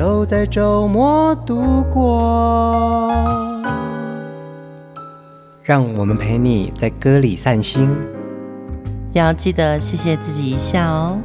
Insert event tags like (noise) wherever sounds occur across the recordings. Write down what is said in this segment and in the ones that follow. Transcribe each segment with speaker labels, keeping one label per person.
Speaker 1: 都在周末度过，让我们陪你在歌里散心，
Speaker 2: 要记得谢谢自己一下哦。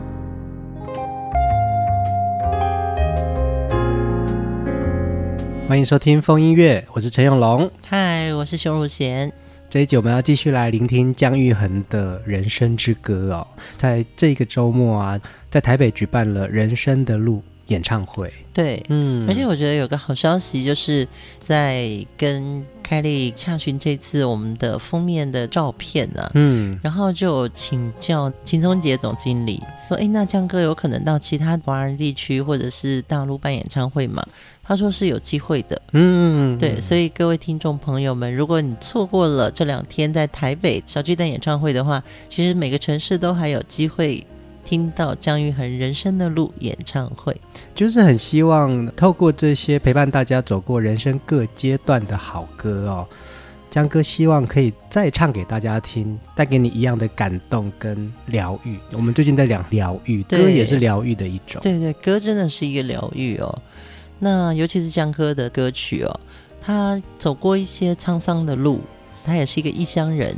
Speaker 1: 欢迎收听风音乐，我是陈永龙，
Speaker 2: 嗨，我是熊汝贤。
Speaker 1: 这一集我们要继续来聆听姜育恒的人生之歌哦。在这个周末啊，在台北举办了《人生的路》演唱会，
Speaker 2: 对，嗯，而且我觉得有个好消息，就是在跟凯莉洽询这次我们的封面的照片呢、啊，嗯，然后就请教秦松杰总经理说，哎，那江哥有可能到其他华人地区或者是大陆办演唱会吗？他说是有机会的，嗯，对，所以各位听众朋友们，如果你错过了这两天在台北小巨蛋演唱会的话，其实每个城市都还有机会。听到姜育恒《人生的路》演唱会，
Speaker 1: 就是很希望透过这些陪伴大家走过人生各阶段的好歌哦，江哥希望可以再唱给大家听，带给你一样的感动跟疗愈。我们最近在讲疗愈，歌也是疗愈的一种。
Speaker 2: 对对，歌真的是一个疗愈哦。那尤其是江哥的歌曲哦，他走过一些沧桑的路，他也是一个异乡人。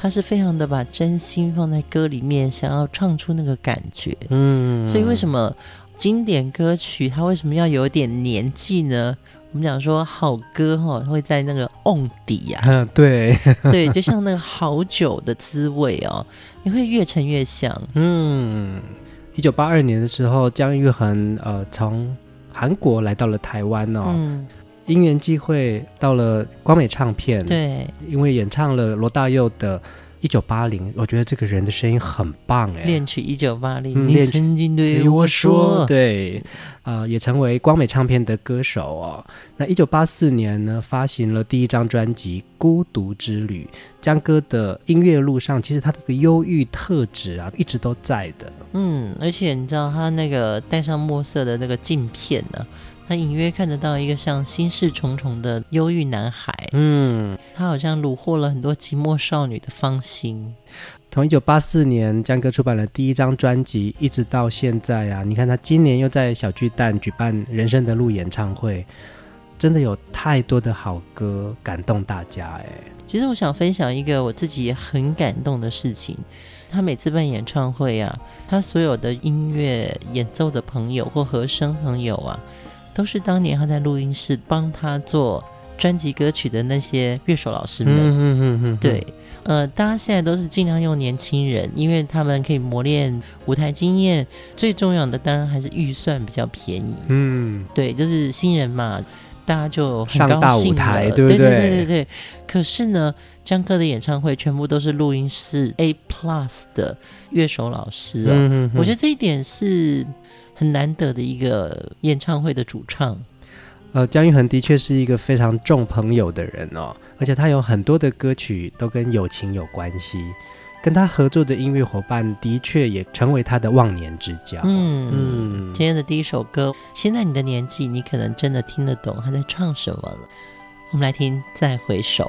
Speaker 2: 他是非常的把真心放在歌里面，想要唱出那个感觉。嗯，所以为什么经典歌曲它为什么要有点年纪呢？我们讲说好歌哈、哦，会在那个瓮底啊。嗯，
Speaker 1: 对 (laughs)
Speaker 2: 对，就像那个好酒的滋味哦，你会越陈越香。
Speaker 1: 嗯，一九八二年的时候，姜育恒呃从韩国来到了台湾哦。嗯因缘际会到了光美唱片，
Speaker 2: 对，
Speaker 1: 因为演唱了罗大佑的《一九八零》，我觉得这个人的声音很棒哎。
Speaker 2: 恋曲《一九八零》，你曾经对我说，
Speaker 1: 对，啊、呃，也成为光美唱片的歌手哦。那一九八四年呢，发行了第一张专辑《孤独之旅》。江歌的音乐路上，其实他这个忧郁特质啊，一直都在的。
Speaker 2: 嗯，而且你知道他那个戴上墨色的那个镜片呢？他隐约看得到一个像心事重重的忧郁男孩，嗯，他好像虏获了很多寂寞少女的芳心。
Speaker 1: 从一九八四年江哥出版了第一张专辑，一直到现在啊，你看他今年又在小巨蛋举办《人生的路》演唱会，真的有太多的好歌感动大家哎。
Speaker 2: 其实我想分享一个我自己也很感动的事情，他每次办演唱会啊，他所有的音乐演奏的朋友或和声朋友啊。都是当年他在录音室帮他做专辑歌曲的那些乐手老师们。嗯嗯嗯嗯。对，呃，大家现在都是尽量用年轻人，因为他们可以磨练舞台经验。最重要的当然还是预算比较便宜。嗯，对，就是新人嘛，大家就很高兴了。上大舞台，对对？对对对。可是呢，江哥的演唱会全部都是录音室 A Plus 的乐手老师哦。嗯嗯。我觉得这一点是。很难得的一个演唱会的主唱，
Speaker 1: 呃，姜育恒的确是一个非常重朋友的人哦，而且他有很多的歌曲都跟友情有关系，跟他合作的音乐伙伴的确也成为他的忘年之交。嗯
Speaker 2: 嗯，今天的第一首歌，现在你的年纪，你可能真的听得懂他在唱什么了。我们来听《再回首》。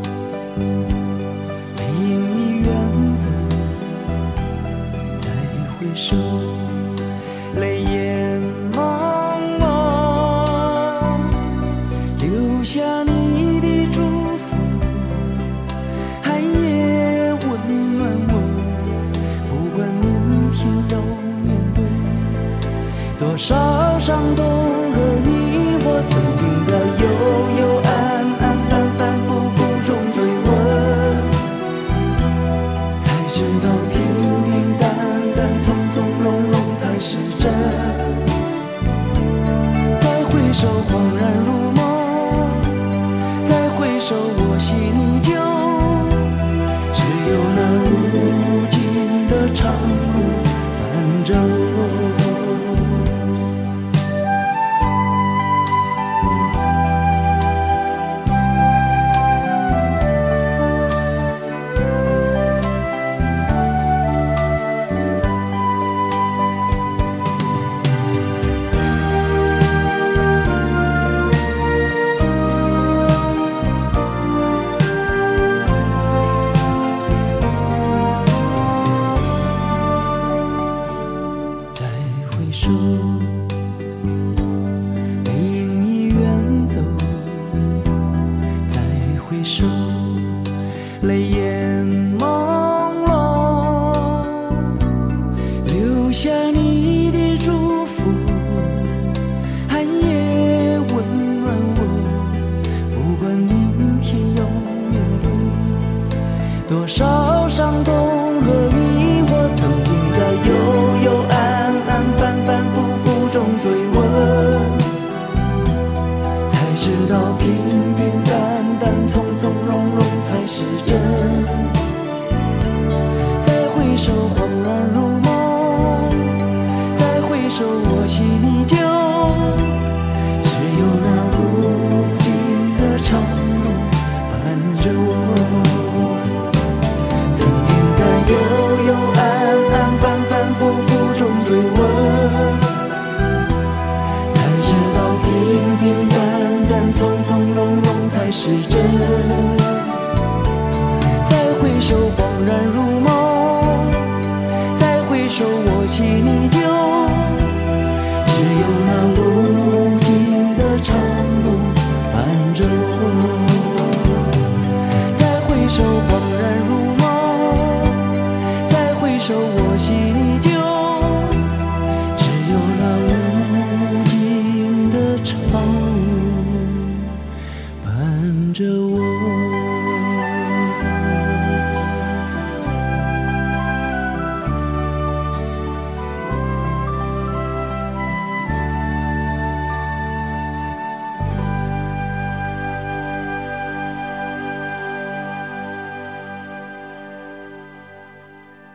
Speaker 3: 背影已远走，再回首，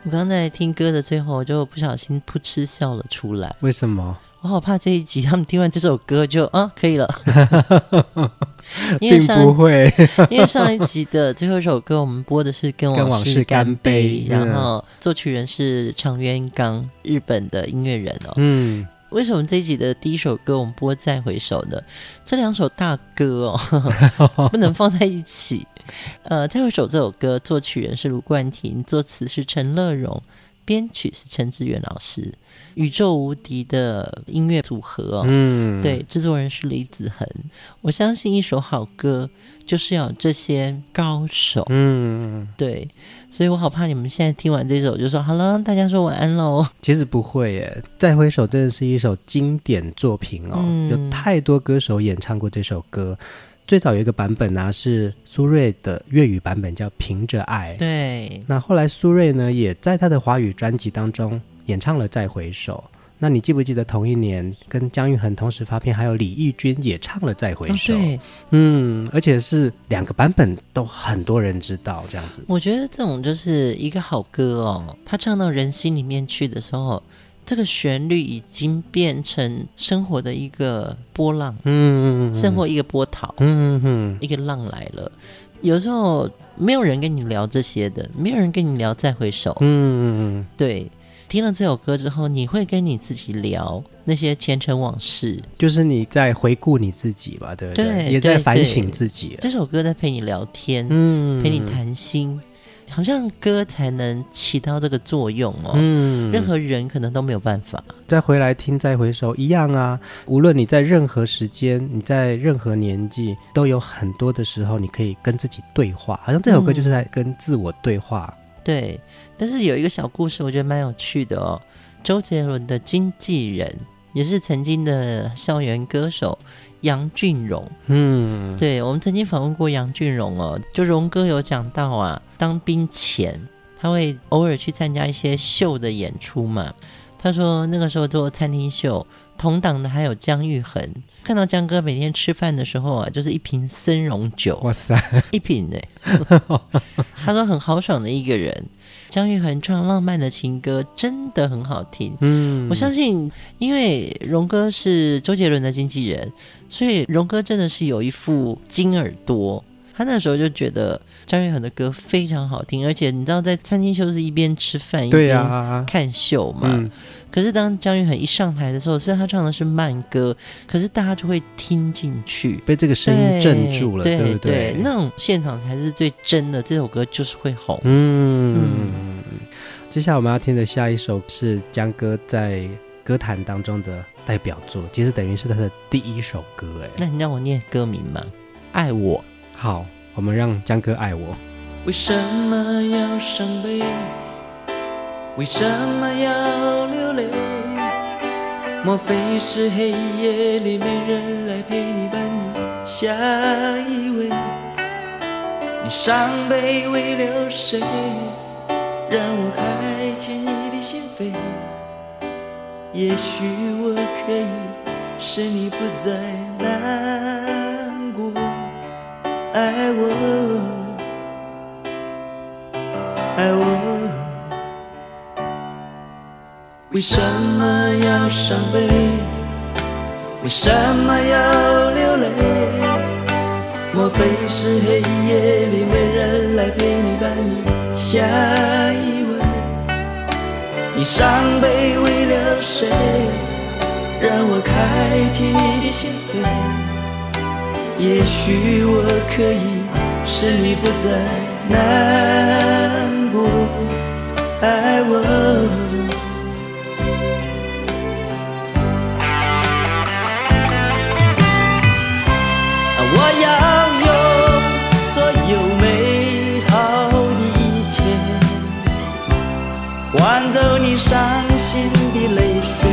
Speaker 3: 我刚在
Speaker 2: 听歌的最后，我就不小心噗嗤笑了出来。
Speaker 1: 为什么？
Speaker 2: 我好怕这一集他们听完这首歌就啊可以了，(laughs) 因为
Speaker 1: 并
Speaker 2: 上
Speaker 1: 不会。(laughs)
Speaker 2: 因为上一集的最后一首歌我们播的是《跟
Speaker 1: 跟往事干杯
Speaker 2: 然后作曲人是长渊刚，日本的音乐人哦。
Speaker 1: 嗯，
Speaker 2: 为什么这一集的第一首歌我们播《再回首》呢？这两首大歌哦，(laughs) 不能放在一起。呃，《再回首》这首歌作曲人是卢冠廷，作词是陈乐融，编曲是陈志远老师，宇宙无敌的音乐组合哦。
Speaker 1: 嗯，
Speaker 2: 对，制作人是李子恒。我相信一首好歌就是要这些高手。
Speaker 1: 嗯，
Speaker 2: 对，所以我好怕你们现在听完这首就说好了，大家说晚安喽。
Speaker 1: 其实不会耶，《再回首》真的是一首经典作品哦，
Speaker 2: 嗯
Speaker 1: 有太多歌手演唱过这首歌。最早有一个版本啊，是苏芮的粤语版本，叫《凭着爱》。
Speaker 2: 对，
Speaker 1: 那后来苏芮呢，也在他的华语专辑当中演唱了《再回首》。那你记不记得同一年跟姜育恒同时发片，还有李翊君也唱了《再回首》？
Speaker 2: 哦，对，
Speaker 1: 嗯，而且是两个版本都很多人知道，这样子。
Speaker 2: 我觉得这种就是一个好歌哦，他唱到人心里面去的时候，这个旋律已经变成生活的一个波浪，
Speaker 1: 嗯，
Speaker 2: 生活一个波涛，
Speaker 1: 嗯嗯
Speaker 2: 一个浪来了。有时候没有人跟你聊这些的，没有人跟你聊再回首，
Speaker 1: 嗯嗯，
Speaker 2: 对。听了这首歌之后，你会跟你自己聊那些前尘往事，
Speaker 1: 就是你在回顾你自己吧，对不对？
Speaker 2: 对
Speaker 1: 也在反省自己。
Speaker 2: 这首歌在陪你聊天，
Speaker 1: 嗯，
Speaker 2: 陪你谈心，好像歌才能起到这个作用哦。
Speaker 1: 嗯，
Speaker 2: 任何人可能都没有办法。
Speaker 1: 再回来听，再回首一样啊。无论你在任何时间，你在任何年纪，都有很多的时候，你可以跟自己对话。好像这首歌就是在跟自我对话。
Speaker 2: 嗯、对。但是有一个小故事，我觉得蛮有趣的哦。周杰伦的经纪人也是曾经的校园歌手杨俊荣。
Speaker 1: 嗯，
Speaker 2: 对，我们曾经访问过杨俊荣哦，就荣哥有讲到啊，当兵前他会偶尔去参加一些秀的演出嘛。他说那个时候做餐厅秀。同档的还有姜育恒，看到姜哥每天吃饭的时候啊，就是一瓶森荣酒，
Speaker 1: 哇塞，
Speaker 2: 一瓶呢。他说很豪爽的一个人。姜育恒唱浪漫的情歌真的很好听，
Speaker 1: 嗯，
Speaker 2: 我相信，因为荣哥是周杰伦的经纪人，所以荣哥真的是有一副金耳朵。他那时候就觉得张玉恒的歌非常好听，而且你知道，在餐厅秀是一边吃饭一边看秀嘛。
Speaker 1: 嗯
Speaker 2: 可是当张玉恒一上台的时候，虽然他唱的是慢歌，可是大家就会听进去，
Speaker 1: 被这个声音镇住了，对，对不对？
Speaker 2: 对，那种现场才是最真的，这首歌就是会红。
Speaker 1: 嗯，嗯，接下来我们要听的下一首是江哥在歌坛当中的代表作，其实等于是他的第一首歌。哎，
Speaker 2: 那你让我念歌名吗？爱我。
Speaker 1: 好，我们让江哥爱我。
Speaker 3: 为什么要伤悲？为什么要流泪？莫非是黑夜里没人来陪你伴你下一位？你伤悲为了谁？让我开也许我可以使你不再难过。爱我，爱我。为什么要伤悲？为什么要流泪？莫非是黑夜里没人来陪你伴你下一位？你伤悲为了谁？让我开启你的心扉。也许我可以使你不再难过。爱我。伤心的泪水，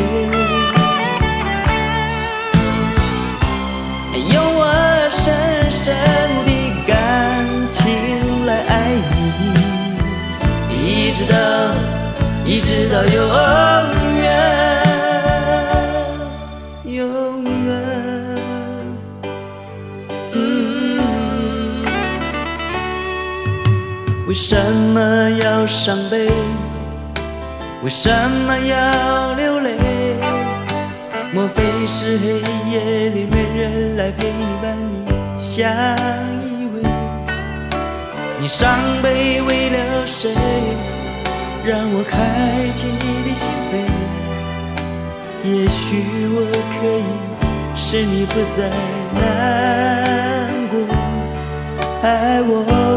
Speaker 3: 用我深深的感情来爱你，一直到，一直到永远，永远。嗯，为什么要伤悲？为什么要流泪？莫非是黑夜里没人来陪你伴你相依偎？你伤悲为了谁？让我开启你的心扉。也许我可以使你不再难过。爱我。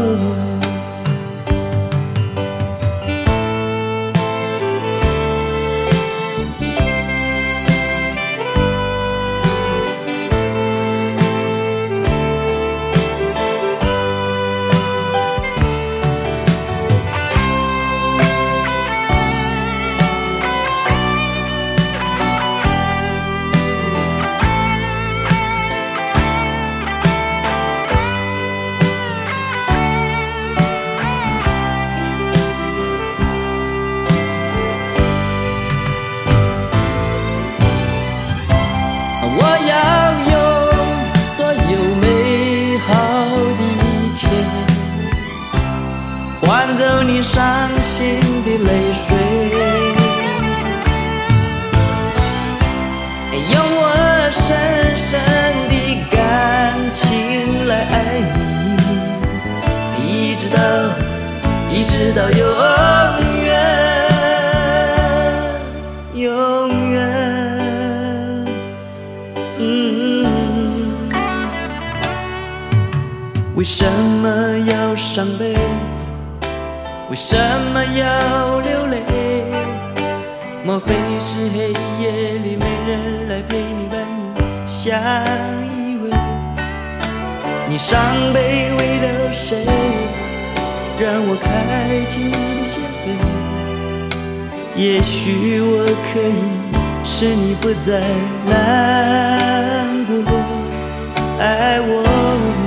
Speaker 3: 用我深深的感情来爱你一直到一直到永远永远。嗯为什么要伤悲？为什么要流莫非是黑夜里没人来陪你，伴你相依偎，你伤悲为了谁？让我开启你的心扉，也许我可以使你不再难过。
Speaker 1: 爱我。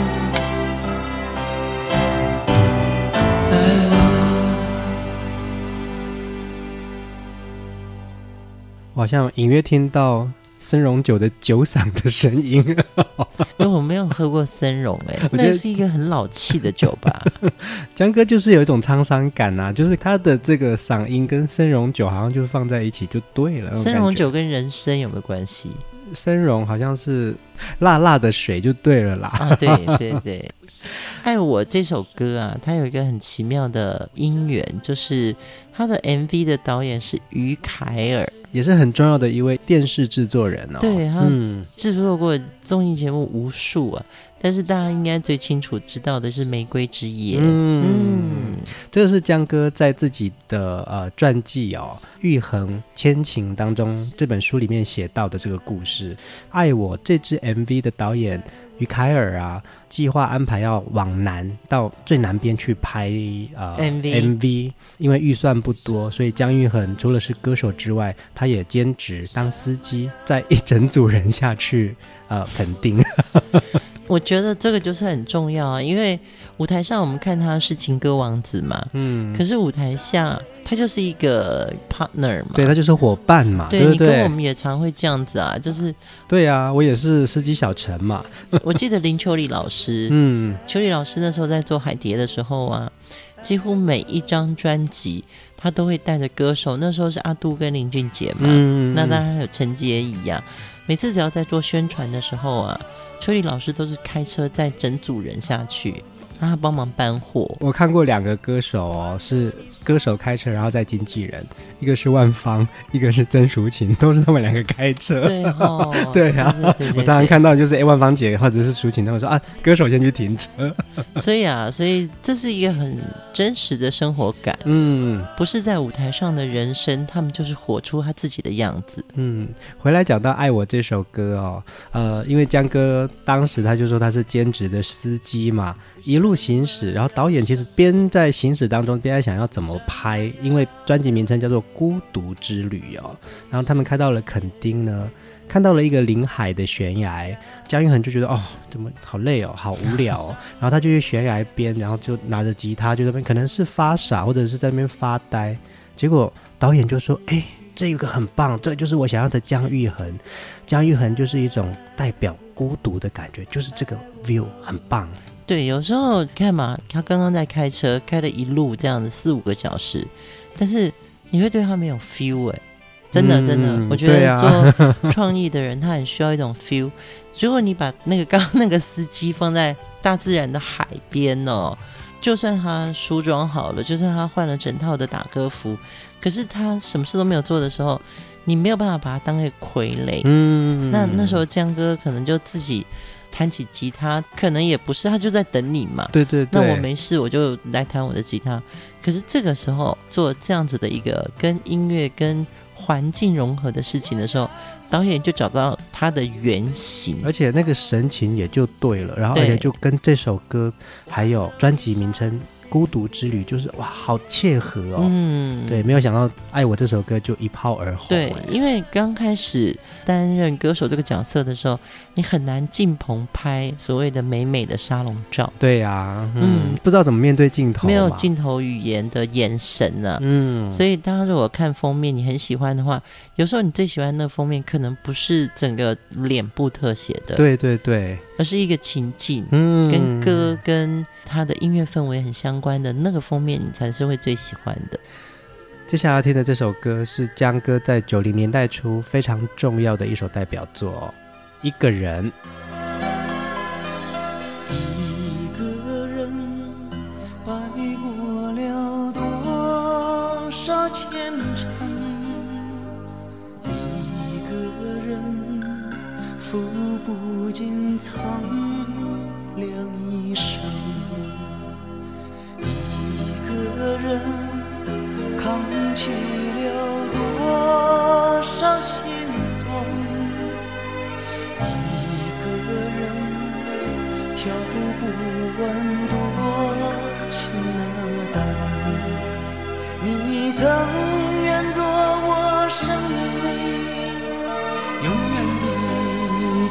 Speaker 1: 我好像隐约听到。森荣酒的酒嗓的声音，
Speaker 2: 因 (laughs) 为我没有喝过森荣，哎，那是一个很老气的酒吧。(laughs)
Speaker 1: 江哥就是有一种沧桑感呐、啊，就是他的这个嗓音跟森荣酒好像就放在一起就对了。
Speaker 2: 森荣酒跟人参有没有关系？
Speaker 1: 森荣好像是辣辣的水就对了啦。
Speaker 2: 啊，对对对。爱 (laughs) 我这首歌啊，它有一个很奇妙的因缘，就是它的 MV 的导演是于凯尔。
Speaker 1: 也是很重要的一位电视制作人哦。
Speaker 2: 对，他制作过综艺节目无数啊，但是大家应该最清楚知道的是《玫瑰之夜》。嗯，
Speaker 1: 嗯，这个是江哥在自己的呃传记哦《玉衡千情》当中这本书里面写到的这个故事。爱我这支 MV 的导演。于凯尔啊，计划安排要往南到最南边去拍呃
Speaker 2: MV
Speaker 1: MV，因为预算不多，所以江玉恒除了是歌手之外，他也兼职当司机，在一整组人下去呃 (laughs) 垦丁。
Speaker 2: 我觉得这个就是很重要啊，因为舞台上我们看他是情歌王子嘛，嗯，可是舞台下他就是一个 partner 嘛，
Speaker 1: 对，他就是伙伴嘛，
Speaker 2: 对，对，对，你跟我们也常会这样子啊，就是
Speaker 1: 对啊，我也是司机小陈嘛，(laughs)
Speaker 2: 我记得林秋离老师，(laughs) 嗯，秋离老师那时候在做海蝶的时候啊，几乎每一张专辑他都会带着歌手，那时候是阿杜跟林俊杰嘛，嗯，那当然还有陈洁仪啊，每次只要在做宣传的时候啊。秋丽老师都是开车载整组人下去，让他帮忙搬货。
Speaker 1: 我看过两个歌手哦，是歌手开车，然后在经纪人。一个是万芳，一个是曾淑琴，都是他们两个开车。
Speaker 2: 对哦，(laughs)
Speaker 1: 对啊，我常常看到就是哎，万芳姐或者是淑琴他们说啊，歌手先去停车。(laughs)
Speaker 2: 所以啊，所以这是一个很真实的生活感。嗯，不是在舞台上的人生，他们就是活出他自己的样子。
Speaker 1: 嗯，回来讲到《爱我》这首歌哦，呃，因为江哥当时他就说他是兼职的司机嘛，一路行驶，然后导演其实边在行驶当中边在想要怎么拍，因为专辑名称叫做。孤独之旅哦，然后他们开到了垦丁呢，看到了一个临海的悬崖，姜育恒就觉得哦，怎么好累哦，好无聊哦，(laughs) 然后他就去悬崖边，然后就拿着吉他就在那边，可能是发傻或者是在那边发呆，结果导演就说：“哎，这个很棒，这就是我想要的姜育恒。姜育恒就是一种代表孤独的感觉，就是这个 view 很棒。”
Speaker 2: 对，有时候看嘛，他刚刚在开车，开了一路这样子四五个小时，但是。你会对他没有 feel 哎、欸，真的真的，嗯、我觉得做 (laughs) 创意的人他很需要一种 feel。如果你把那个 (laughs) 刚刚那个司机放在大自然的海边哦，就算他梳妆好了，就算他换了整套的打歌服，可是他什么事都没有做的时候，你没有办法把他当个傀儡。嗯，那那时候江哥可能就自己。弹起吉他，可能也不是，他就在等你嘛。
Speaker 1: 对对对。
Speaker 2: 那我没事，我就来弹我的吉他。可是这个时候做这样子的一个跟音乐、跟环境融合的事情的时候。导演就找到他的原型，
Speaker 1: 而且那个神情也就对了，然后而且就跟这首歌还有专辑名称《孤独之旅》就是哇，好切合哦。嗯，对，没有想到《爱我》这首歌就一炮而红。
Speaker 2: 对，因为刚开始担任歌手这个角色的时候，你很难进棚拍所谓的美美的沙龙照。
Speaker 1: 对呀、啊，嗯，嗯，不知道怎么面对镜头，
Speaker 2: 没有镜头语言的眼神呢、啊。嗯，所以大家如果看封面你很喜欢的话，有时候你最喜欢那封面可能不是整个脸部特写的，
Speaker 1: 对对对，
Speaker 2: 而是一个情境，嗯，跟歌跟他的音乐氛围很相关的那个封面，你才是会最喜欢的。
Speaker 1: 接下来要听的这首歌是江歌在九零年代初非常重要的一首代表作，《一个人》。
Speaker 3: 一个人摆过了多少前尘。抚不尽苍亮一生，一个人扛起了多少心酸，一个人跳不完多情的淡，你曾愿做我生命里。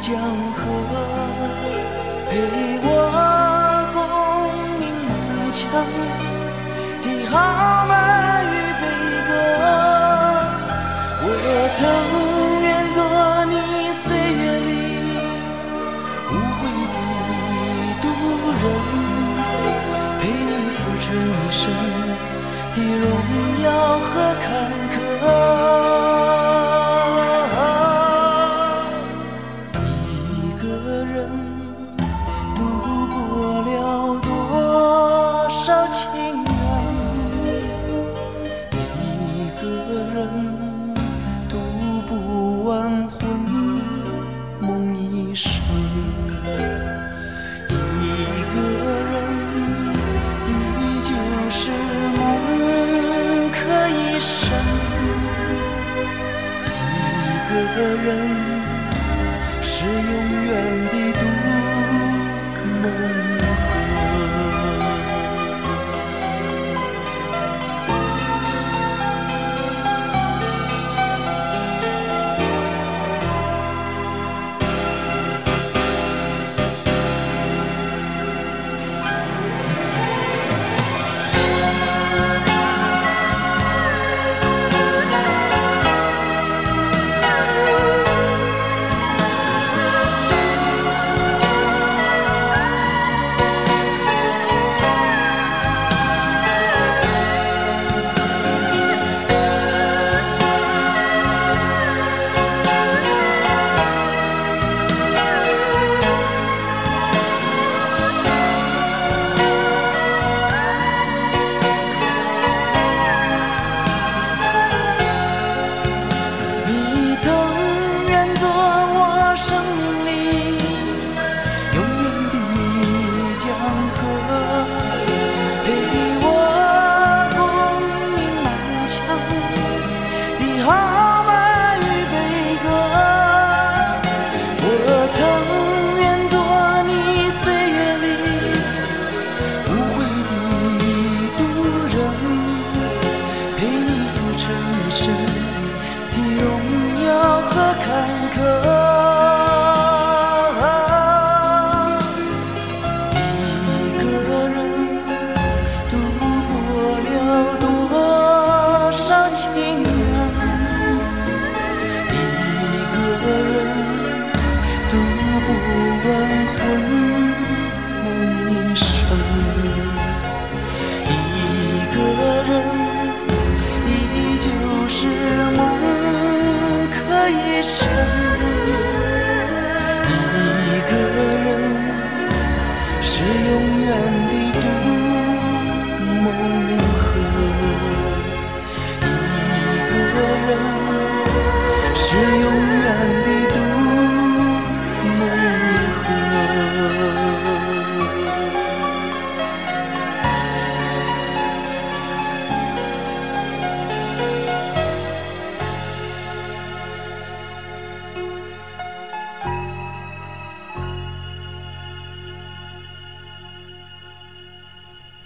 Speaker 3: 江河，陪的豪迈与悲歌。我曾愿做你岁月里无悔的渡人，陪你浮沉一生的荣耀和坎坷。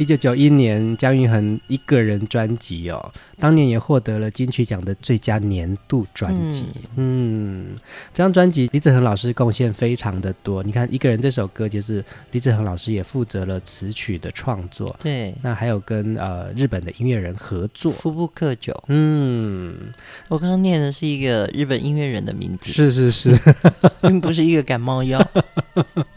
Speaker 1: 一九九一年，姜育恒一个人专辑哦，当年也获得了金曲奖的最佳年度专辑。嗯，嗯，这张专辑李子恒老师贡献非常的多。你看，一个人这首歌就是李子恒老师也负责了词曲的创作。
Speaker 2: 对，
Speaker 1: 那还有跟呃日本的音乐人合作，
Speaker 2: 服部克久。
Speaker 1: 嗯，
Speaker 2: 我刚刚念的是一个日本音乐人的名字，
Speaker 1: 是是是，(laughs)
Speaker 2: 并不是一个感冒药。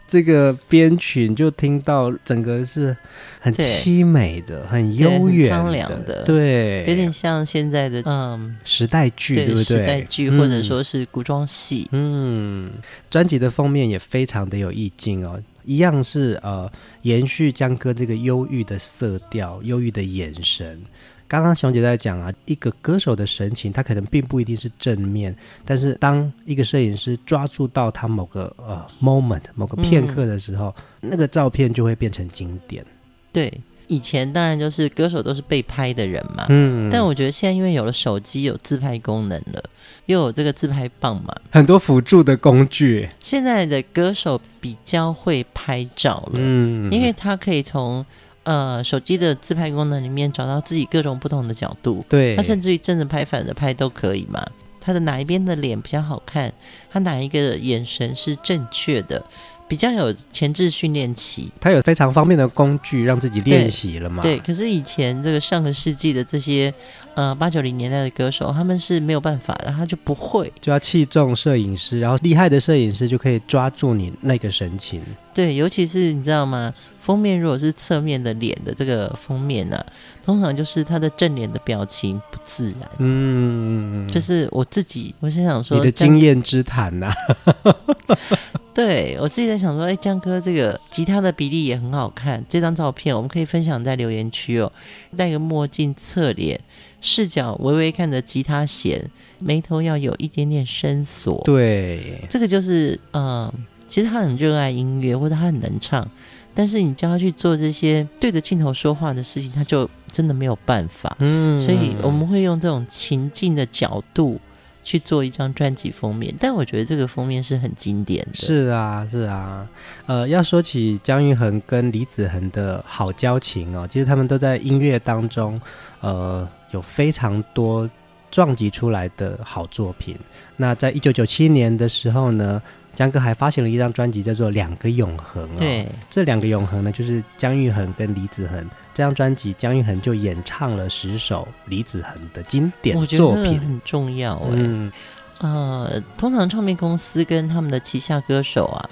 Speaker 1: 这个编曲就听到整个是很凄美的，很悠远的，
Speaker 2: 苍凉的，
Speaker 1: 对，
Speaker 2: 有点像现在的嗯
Speaker 1: 时代剧，对，对不对？
Speaker 2: 时代剧或者说是古装戏。
Speaker 1: 嗯，专辑的封面也非常的有意境哦，一样是呃延续江歌这个忧郁的色调、忧郁的眼神。刚刚熊姐在讲啊，一个歌手的神情，他可能并不一定是正面，但是当一个摄影师抓住到他某个呃 moment 某个片刻的时候，嗯，那个照片就会变成经典。
Speaker 2: 对，以前当然就是歌手都是被拍的人嘛，嗯，但我觉得现在因为有了手机，有自拍功能了，又有这个自拍棒嘛，
Speaker 1: 很多辅助的工具，
Speaker 2: 现在的歌手比较会拍照了，嗯，因为他可以从。呃，手机的自拍功能里面找到自己各种不同的角度，
Speaker 1: 对，
Speaker 2: 它甚至于正着拍、反着拍都可以嘛。他的哪一边的脸比较好看，他哪一个眼神是正确的。比较有前置训练期，
Speaker 1: 他有非常方便的工具让自己练习了嘛？
Speaker 2: 对，可是以前这个上个世纪的这些呃八九零年代的歌手，他们是没有办法的，他就不会，
Speaker 1: 就要器重摄影师，然后厉害的摄影师就可以抓住你那个神情。
Speaker 2: 对，尤其是你知道吗？封面如果是侧面的脸的这个封面呢、啊，通常就是他的正脸的表情不自然。嗯，就是我自己，我是想说
Speaker 1: 你的经验之谈呐、啊。(laughs)
Speaker 2: 对，我自己在想说，哎，江哥这个吉他的比例也很好看。这张照片我们可以分享在留言区哦。戴个墨镜，侧脸，视角微微看着吉他弦，眉头要有一点点深锁。
Speaker 1: 对，
Speaker 2: 这个就是，嗯，其实他很热爱音乐，或者他很能唱，但是你叫他去做这些对着镜头说话的事情，他就真的没有办法。嗯，所以我们会用这种情境的角度。去做一张专辑封面，但我觉得这个封面是很经典的。
Speaker 1: 是啊，是啊，呃，要说起姜育恒跟李子恒的好交情哦，其实他们都在音乐当中，呃，有非常多撞击出来的好作品。那在一九九七年的时候呢，江哥还发行了一张专辑，叫做《两个永恒》哦。
Speaker 2: 对，
Speaker 1: 这两个永恒呢，就是姜育恒跟李子恒这张专辑，姜育恒就演唱了十首李子恒的经典作品，
Speaker 2: 很重要。嗯，呃，通常唱片公司跟他们的旗下歌手啊，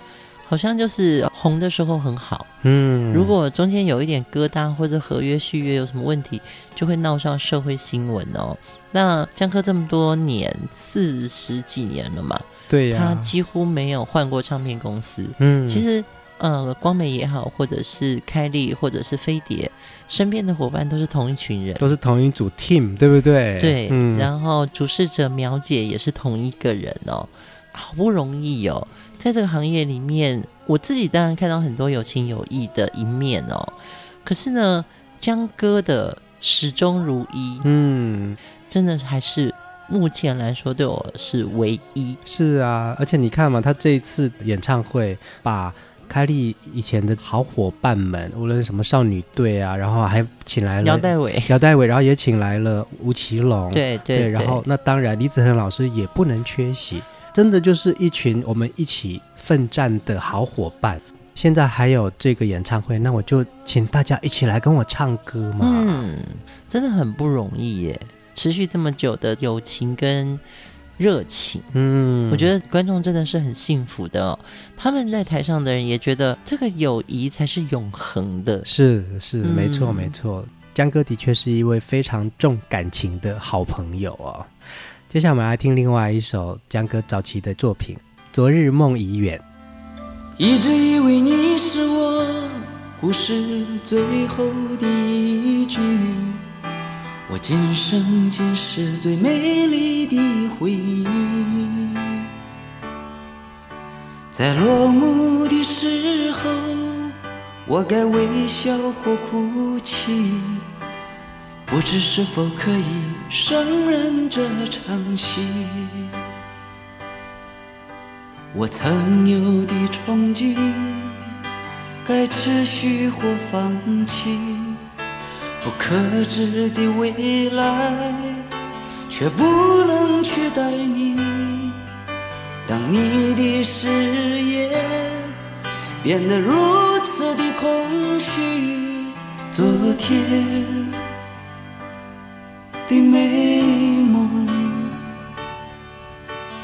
Speaker 2: 好像就是红的时候很好。嗯，如果中间有一点疙瘩或者合约续约有什么问题，就会闹上社会新闻哦。那江科这么多年，四十几年了嘛。
Speaker 1: 对呀、啊，
Speaker 2: 他几乎没有换过唱片公司。嗯，其实，呃，光美也好，或者是开利，或者是飞碟，身边的伙伴都是同一群人，
Speaker 1: 都是同一组 team，对不对？
Speaker 2: 对，嗯。然后主事者苗姐也是同一个人哦，好不容易哦，在这个行业里面，我自己当然看到很多有情有义的一面哦。可是呢，江哥的始终如一，嗯，真的还是。目前来说，对我是唯一。
Speaker 1: 是啊，而且你看嘛，他这一次演唱会把开立以前的好伙伴们，无论什么少女队啊，然后还请来了
Speaker 2: 姚代伟，
Speaker 1: 姚代伟，然后也请来了吴奇隆，
Speaker 2: 对对，对，
Speaker 1: 然后那当然李子恒老师也不能缺席，真的就是一群我们一起奋战的好伙伴。现在还有这个演唱会，那我就请大家一起来跟我唱歌嘛。
Speaker 2: 嗯，真的很不容易耶。持续这么久的友情跟热情，嗯，我觉得观众真的是很幸福的哦。他们在台上的人也觉得这个友谊才是永恒的。
Speaker 1: 是是，没错没错。江哥的确是一位非常重感情的好朋友哦。接下来我们来听另外一首姜哥早期的作品《昨日梦已远》。
Speaker 3: 一直以为你是我故事最后的一句。我今生今世最美丽的回忆，在落幕的时候，我该微笑或哭泣，不知是否可以胜任这场戏。我曾有的憧憬，该持续或放弃。不可知的未来，却不能取代你。当你的誓言变得如此的空虚，昨天的美梦，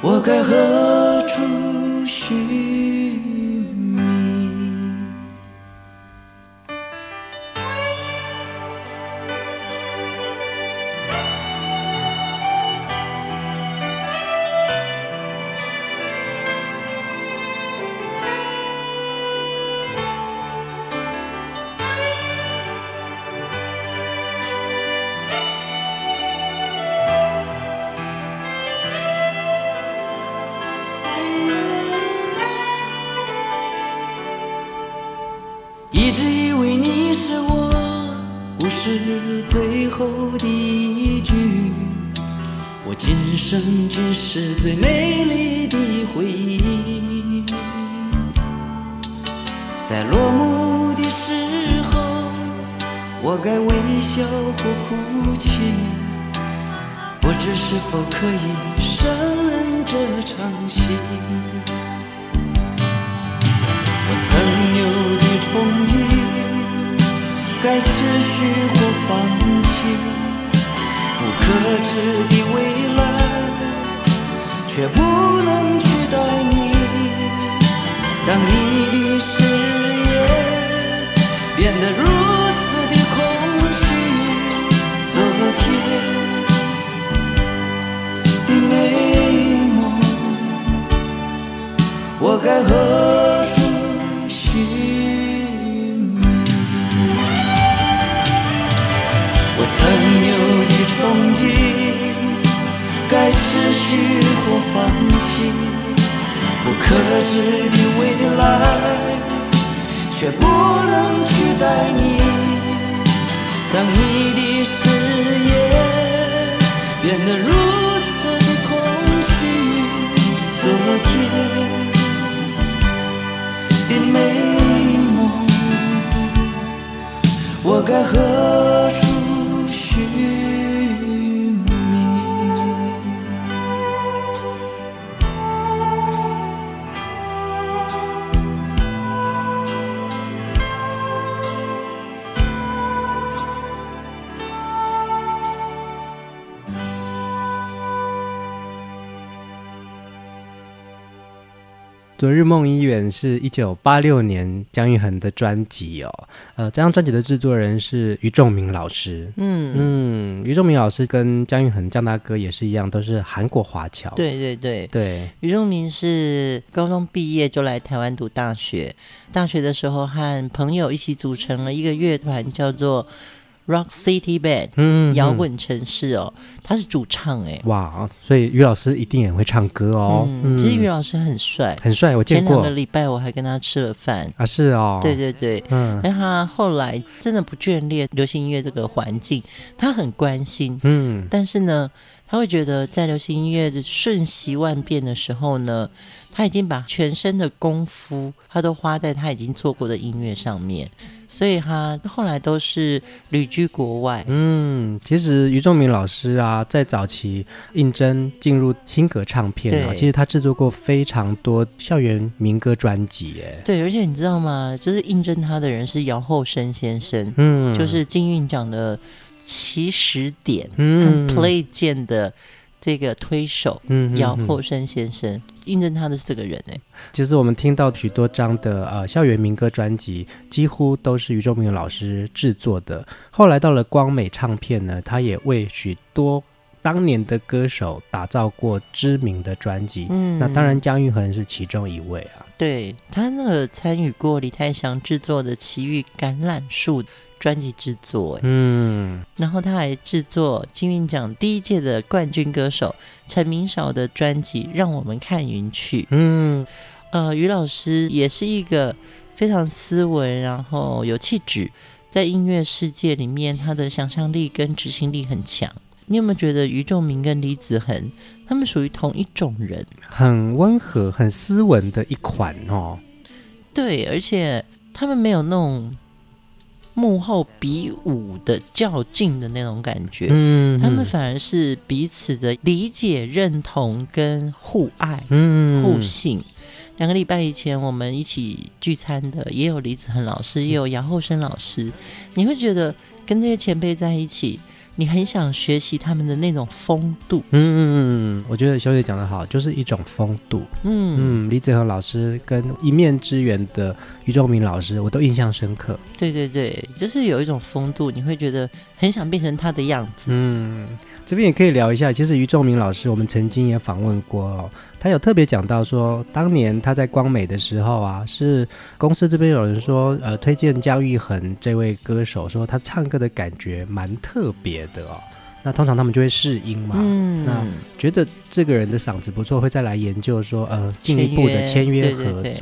Speaker 3: 我该何处寻？可以
Speaker 1: 日梦已远是一九八六年姜育恒的专辑哦，呃，这张专辑的制作人是于仲明老师。嗯嗯，于仲明老师跟姜育恒姜大哥也是一样，都是韩国华侨。
Speaker 2: 对对对
Speaker 1: 对，
Speaker 2: 于仲明是高中毕业就来台湾读大学，大学的时候和朋友一起组成了一个乐团，叫做。Rock City Band，嗯，摇滚城市哦，他是主唱哎，
Speaker 1: 哇，所以于老师一定也会唱歌哦。
Speaker 2: 嗯，其实于老师很帅，
Speaker 1: 很帅，我见过。
Speaker 2: 前两个礼拜我还跟他吃了饭。
Speaker 1: 啊，是哦，
Speaker 2: 对对对，嗯，那他后来真的不眷恋流行音乐这个环境，他很关心，嗯，但是呢，他会觉得在流行音乐的瞬息万变的时候呢，他已经把全身的功夫，他都花在他已经做过的音乐上面。所以他后来都是旅居国外。
Speaker 1: 嗯，其实于仲明老师啊，在早期应征进入新格唱片啊，其实他制作过非常多校园民歌专辑。哎，对，
Speaker 2: 而且你知道吗？就是应征他的人是姚厚生先生，嗯，就是金韵奖的起始点，嗯，Play 键的。这个推手，嗯，姚厚生先生印证他的是这个人哎。
Speaker 1: 其实我们听到许多张的呃校园民歌专辑，几乎都是于仲明老师制作的。后来到了光美唱片呢，他也为许多当年的歌手打造过知名的专辑。嗯，那当然姜育恒是其中一位啊。
Speaker 2: 对，他那个参与过李泰祥制作的《奇遇橄榄树》。专辑制作，嗯，然后他还制作金韵奖第一届的冠军歌手陈明绍的专辑《让我们看云去》，嗯，呃，于老师也是一个非常斯文，然后有气质，在音乐世界里面，他的想象力跟执行力很强。你有没有觉得于仲明跟李子恒他们属于同一种人？
Speaker 1: 很温和、很斯文的一款哦。
Speaker 2: 对，而且他们没有那种。幕后比武的较劲的那种感觉，嗯，他们反而是彼此的理解、认同跟互爱、嗯，互信。两个礼拜以前我们一起聚餐的，也有李子恒老师，也有杨厚生老师。你会觉得跟这些前辈在一起，你很想学习他们的那种风度，嗯嗯
Speaker 1: 嗯，我觉得小姐讲得好，就是一种风度，嗯嗯，李子恒老师跟一面之缘的于仲明老师，我都印象深刻。
Speaker 2: 对对对，就是有一种风度，你会觉得很想变成他的样子，
Speaker 1: 嗯。这边也可以聊一下，其实于仲明老师，我们曾经也访问过哦，他有特别讲到说，当年他在光美的时候啊，是公司这边有人说，呃，推荐姜育恒这位歌手，说他唱歌的感觉蛮特别的哦。那通常他们就会试音嘛，嗯，那觉得这个人的嗓子不错，会再来研究说，呃，进一步的签约合作。对对对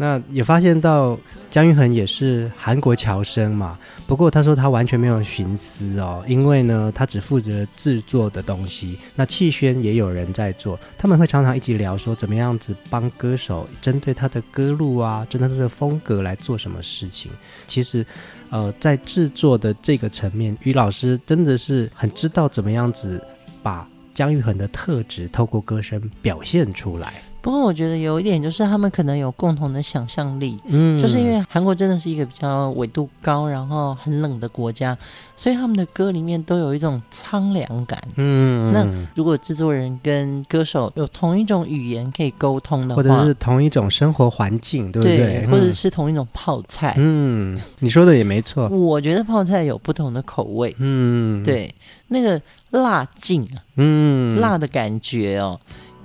Speaker 1: 那也发现到姜育恒也是韩国侨生嘛，不过他说他完全没有寻思哦，因为呢，他只负责制作的东西，那气宣也有人在做，他们会常常一起聊说怎么样子帮歌手针对他的歌路啊，针对他的风格来做什么事情。其实，呃，在制作的这个层面，于老师真的是很知道怎么样子把。姜育恒的特质透过歌声表现出来。
Speaker 2: 不过我觉得有一点就是他们可能有共同的想象力，
Speaker 1: 嗯，
Speaker 2: 就是因为韩国真的是一个比较纬度高，然后很冷的国家，所以他们的歌里面都有一种苍凉感。
Speaker 1: 嗯，
Speaker 2: 那如果制作人跟歌手有同一种语言可以沟通的话，
Speaker 1: 或者是同一种生活环境，对不对？
Speaker 2: 对，或者是同一种泡菜。
Speaker 1: 嗯，你说的也没错。
Speaker 2: 我觉得泡菜有不同的口味。
Speaker 1: 嗯，
Speaker 2: 对，那个辣劲啊，
Speaker 1: 嗯，
Speaker 2: 辣的感觉哦。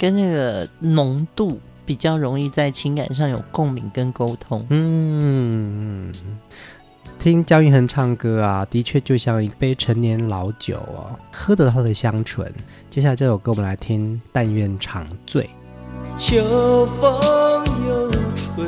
Speaker 2: 跟那个浓度比较容易在情感上有共鸣跟沟通。
Speaker 1: 嗯，听姜云恒唱歌啊，的确就像一杯陈年老酒哦，喝得到它的香醇。接下来这首歌，我们来听《但愿长醉》。
Speaker 3: 秋风又吹，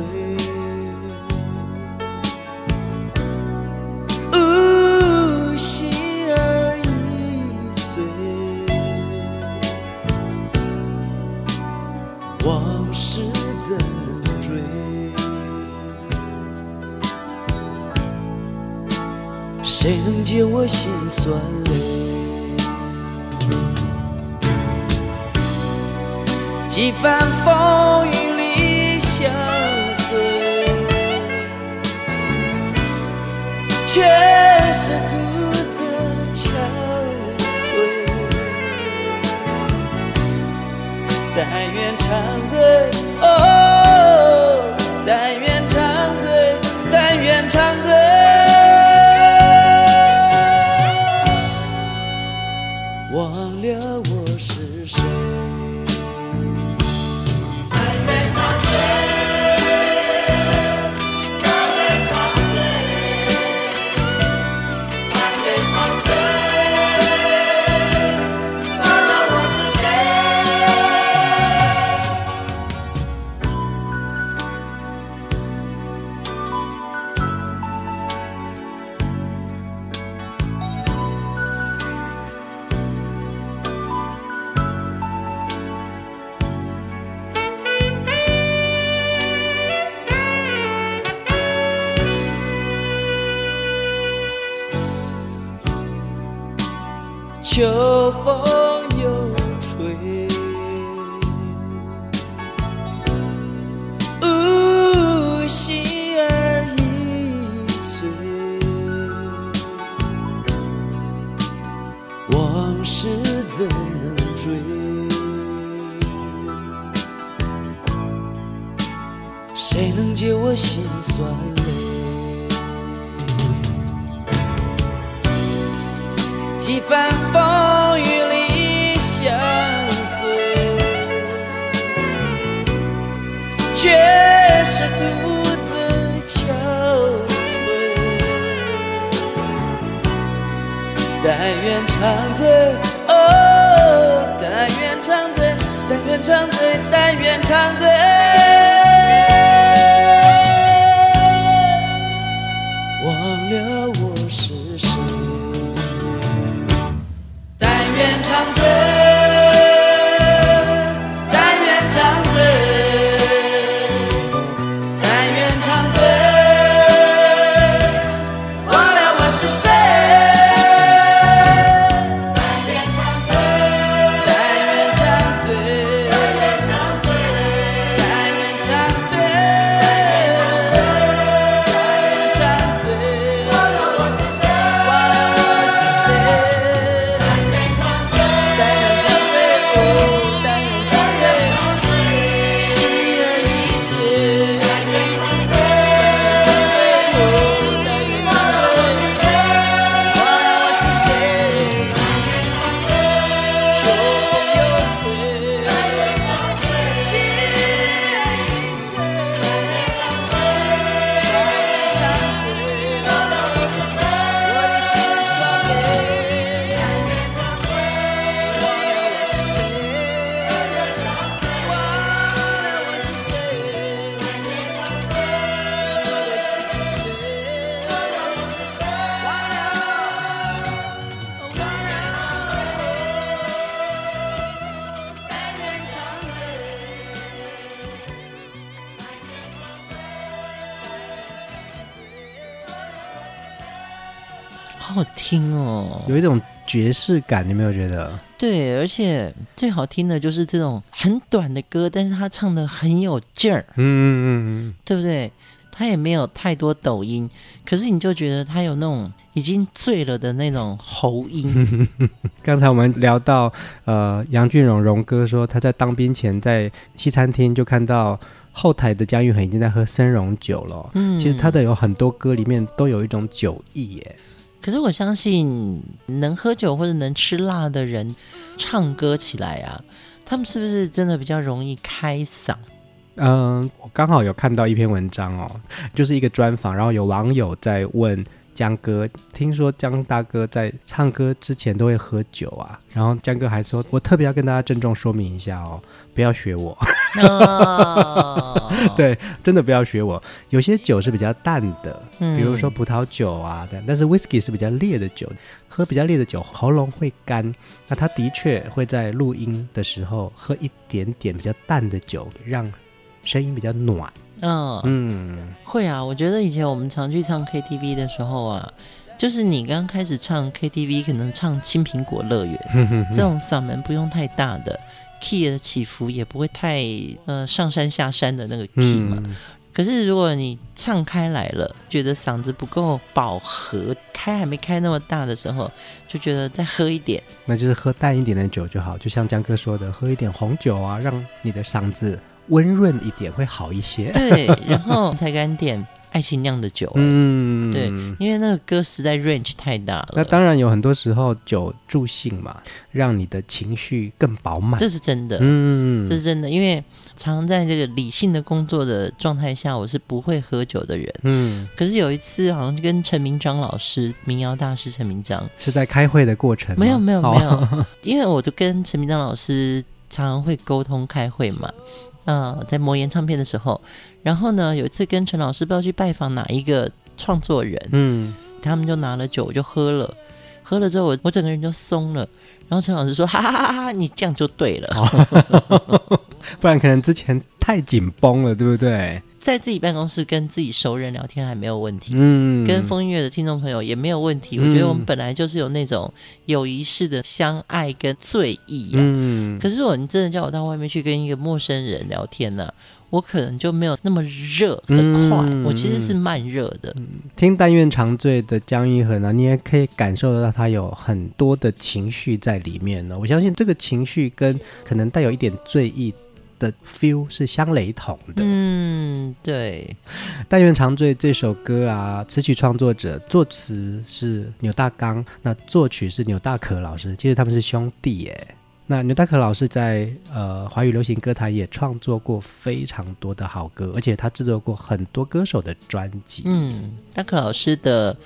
Speaker 3: 谁能解我心酸泪？几番风雨里相随，却是独自憔悴。但愿长醉，哦，
Speaker 1: 爵士感，你没有觉得？
Speaker 2: 对，而且最好听的就是这种很短的歌，但是他唱的很有劲儿，
Speaker 1: 嗯嗯嗯，
Speaker 2: 对不对？他也没有太多抖音，可是你就觉得他有那种已经醉了的那种喉音。(laughs)
Speaker 1: 刚才我们聊到，呃，杨俊荣荣哥说他在当兵前在西餐厅就看到后台的姜育恒已经在喝生荣酒了。嗯，其实他的有很多歌里面都有一种酒意耶。
Speaker 2: 可是我相信能喝酒或者能吃辣的人唱歌起来啊，他们是不是真的比较容易开嗓？
Speaker 1: 嗯，我刚好有看到一篇文章哦，就是一个专访，然后有网友在问姜哥，听说江大哥在唱歌之前都会喝酒啊，然后江哥还说，我特别要跟大家郑重说明一下哦，不要学我，(laughs) (laughs) 对，真的不要学我，有些酒是比较淡的，比如说葡萄酒啊，但是 whisky 是比较烈的酒，喝比较烈的酒喉咙会干，那他的确会在录音的时候喝一点点比较淡的酒，让。声音比较暖，
Speaker 2: 嗯嗯，会啊。我觉得以前我们常去唱 KTV 的时候啊，就是你刚开始唱 KTV，可能唱《青苹果乐园》(laughs) 这种嗓门不用太大的 key 的起伏，也不会太呃上山下山的那个 key 嘛。嗯、可是如果你唱开来了，觉得嗓子不够饱和，开还没开那么大的时候，就觉得再喝一点，
Speaker 1: 那就是喝淡一点的酒就好。就像江哥说的，喝一点红酒啊，让你的嗓子。温润一点会好一些，
Speaker 2: 对，(laughs) 然后才敢点爱情酿的酒，嗯，对，因为那个歌实在 range 太大了。
Speaker 1: 那当然有很多时候酒助兴嘛，让你的情绪更饱满，
Speaker 2: 这是真的，嗯，这是真的。因为常在这个理性的工作的状态下，我是不会喝酒的人，嗯。可是有一次，好像跟陈明章老师，民谣大师陈明章
Speaker 1: 是在开会的过程，
Speaker 2: 没有，没有，没有，因为我就跟陈明章老师常常会沟通开会嘛。嗯，在魔岩唱片的时候，然后呢，有一次跟陈老师不知道去拜访哪一个创作人，嗯，他们就拿了酒，我就喝了，喝了之后我我整个人就松了，然后陈老师说，哈哈哈哈，你这样就对了，(laughs)
Speaker 1: 不然可能之前太紧绷了，对不对？
Speaker 2: 在自己办公室跟自己熟人聊天还没有问题，嗯，跟风音乐的听众朋友也没有问题。嗯、我觉得我们本来就是有那种友谊式的相爱跟醉意啊。嗯，可是如果你真的叫我到外面去跟一个陌生人聊天呢、啊，我可能就没有那么热的快，嗯、我其实是慢热的。嗯、
Speaker 1: 听但愿长醉的江一恒呢，你也可以感受得到他有很多的情绪在里面呢。我相信这个情绪跟可能带有一点醉意。的 feel 是相雷同的。
Speaker 2: 嗯，对。
Speaker 1: 但愿长醉这首歌啊，词曲创作者、作词是牛大刚，那作曲是牛大可老师。其实他们是兄弟耶。那牛大可老师在呃华语流行歌坛也创作过非常多的好歌，而且他制作过很多歌手的专辑。
Speaker 2: 嗯，大可老师的。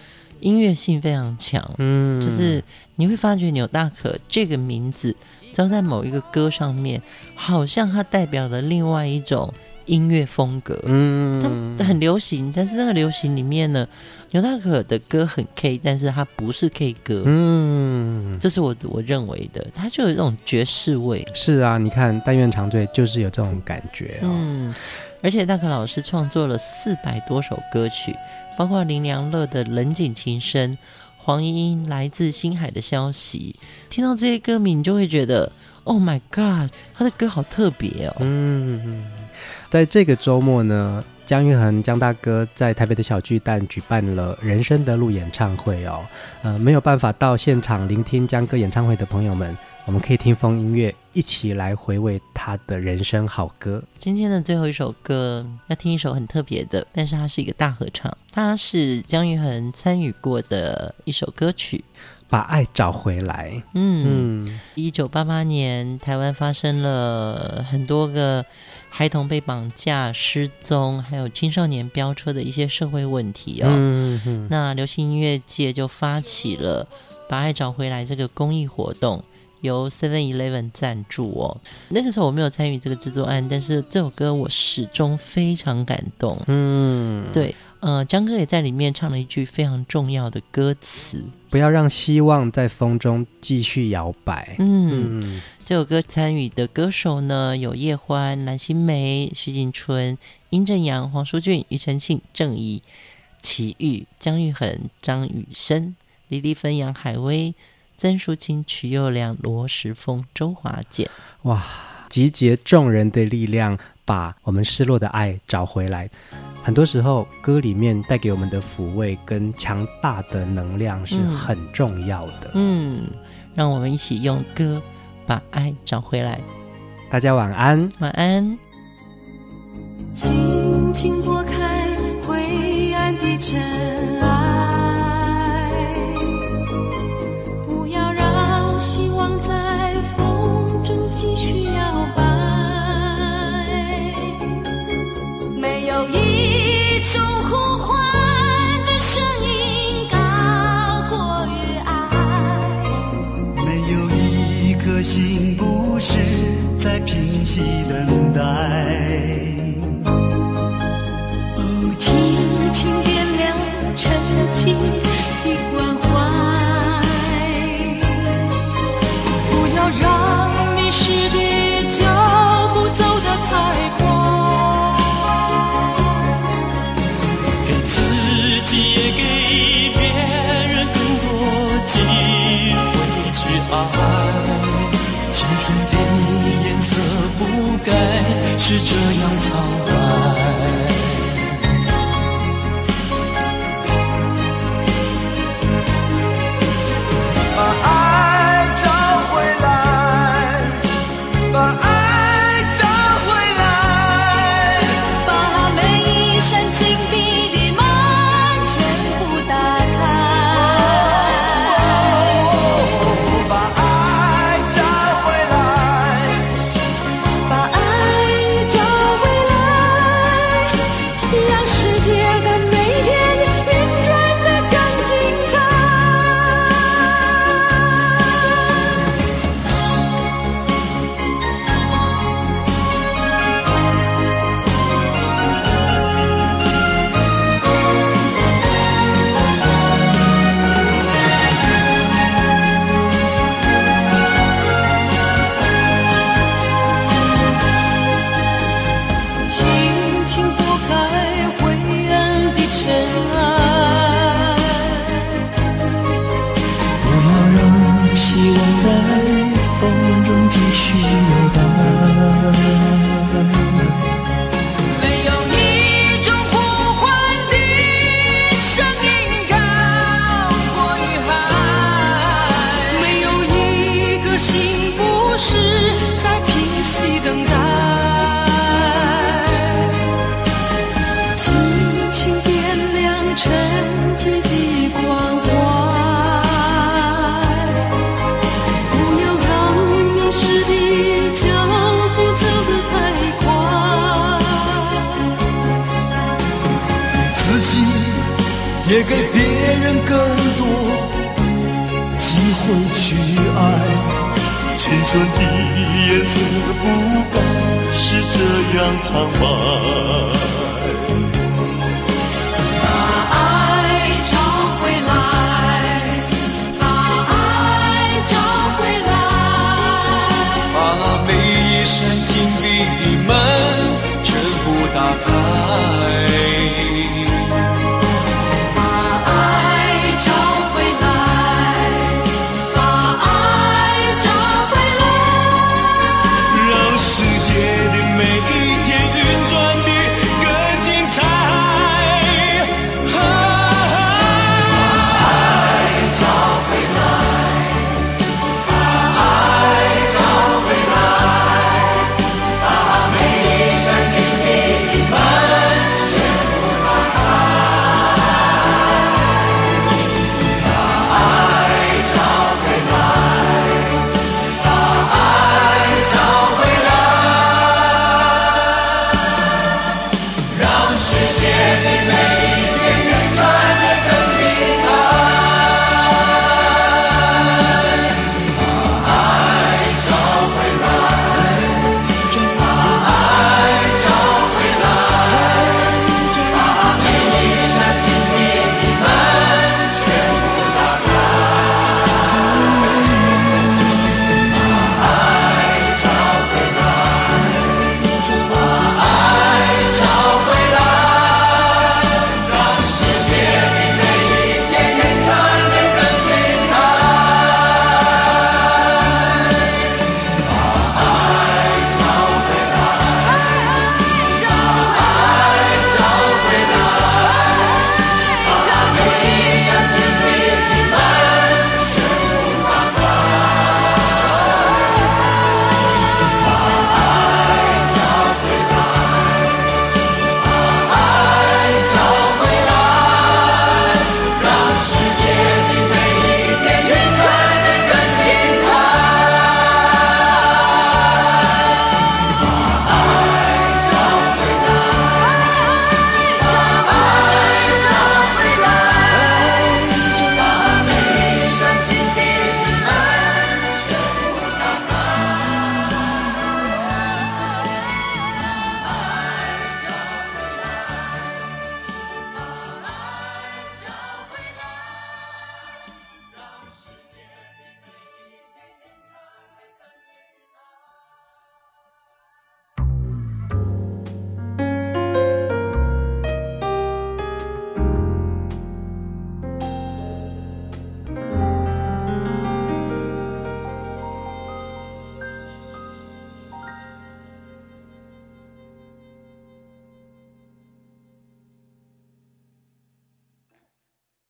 Speaker 2: 音乐性非常强，嗯，就是你会发觉“牛大可”这个名字，只要在某一个歌上面，好像它代表了另外一种音乐风格，嗯，它很流行，但是那个流行里面呢，牛大可的歌很 K，但是它不是 K 歌，嗯，这是我我认为的，它就有这种爵士味。
Speaker 1: 是啊，你看《但愿长醉》就是有这种感觉，哦，嗯，
Speaker 2: 而且大可老师创作了四百多首歌曲。包括林良乐的《冷井情深》，黄莺莺来自星海的消息，听到这些歌名，你就会觉得，Oh my God，他的歌好特别哦。嗯，
Speaker 1: 在这个周末呢，姜育恒姜大哥在台北的小巨蛋举办了人生的路演唱会哦。呃，没有办法到现场聆听姜哥演唱会的朋友们。我们可以听风音乐，一起来回味他的人生好歌。
Speaker 2: 今天的最后一首歌要听一首很特别的，但是它是一个大合唱，它是姜育恒参与过的一首歌曲，《
Speaker 1: 把爱找回来》。
Speaker 2: 嗯，一九八八年台湾发生了很多个孩童被绑架、失踪，还有青少年飙车的一些社会问题哦。嗯，那流行音乐界就发起了《把爱找回来》这个公益活动。由 Seven Eleven 赞助哦，那个时候我没有参与这个制作案，但是这首歌我始终非常感动。嗯，对，呃，姜哥也在里面唱了一句非常重要的歌词：
Speaker 1: 不要让希望在风中继续摇摆。
Speaker 2: 嗯，嗯，这首歌参与的歌手呢，有叶欢、蓝心湄、徐锦春、殷正阳、黄淑俊、庾澄庆、郑怡、齐豫、姜育恒、张雨生、李丽芬、杨海威。曾淑清、曲又良、罗时丰、周华健。
Speaker 1: 哇，集结众人的力量，把我们失落的爱找回来。很多时候，歌里面带给我们的抚慰跟强大的能量是很重要的。
Speaker 2: 嗯，嗯，让我们一起用歌把爱找回来。
Speaker 1: 大家晚安，
Speaker 2: 晚安。
Speaker 4: 轻轻拨开灰暗的尘你的青春的颜色不该是这样苍白，把爱找回来，把爱找回来，把每一扇紧闭的门全部打开。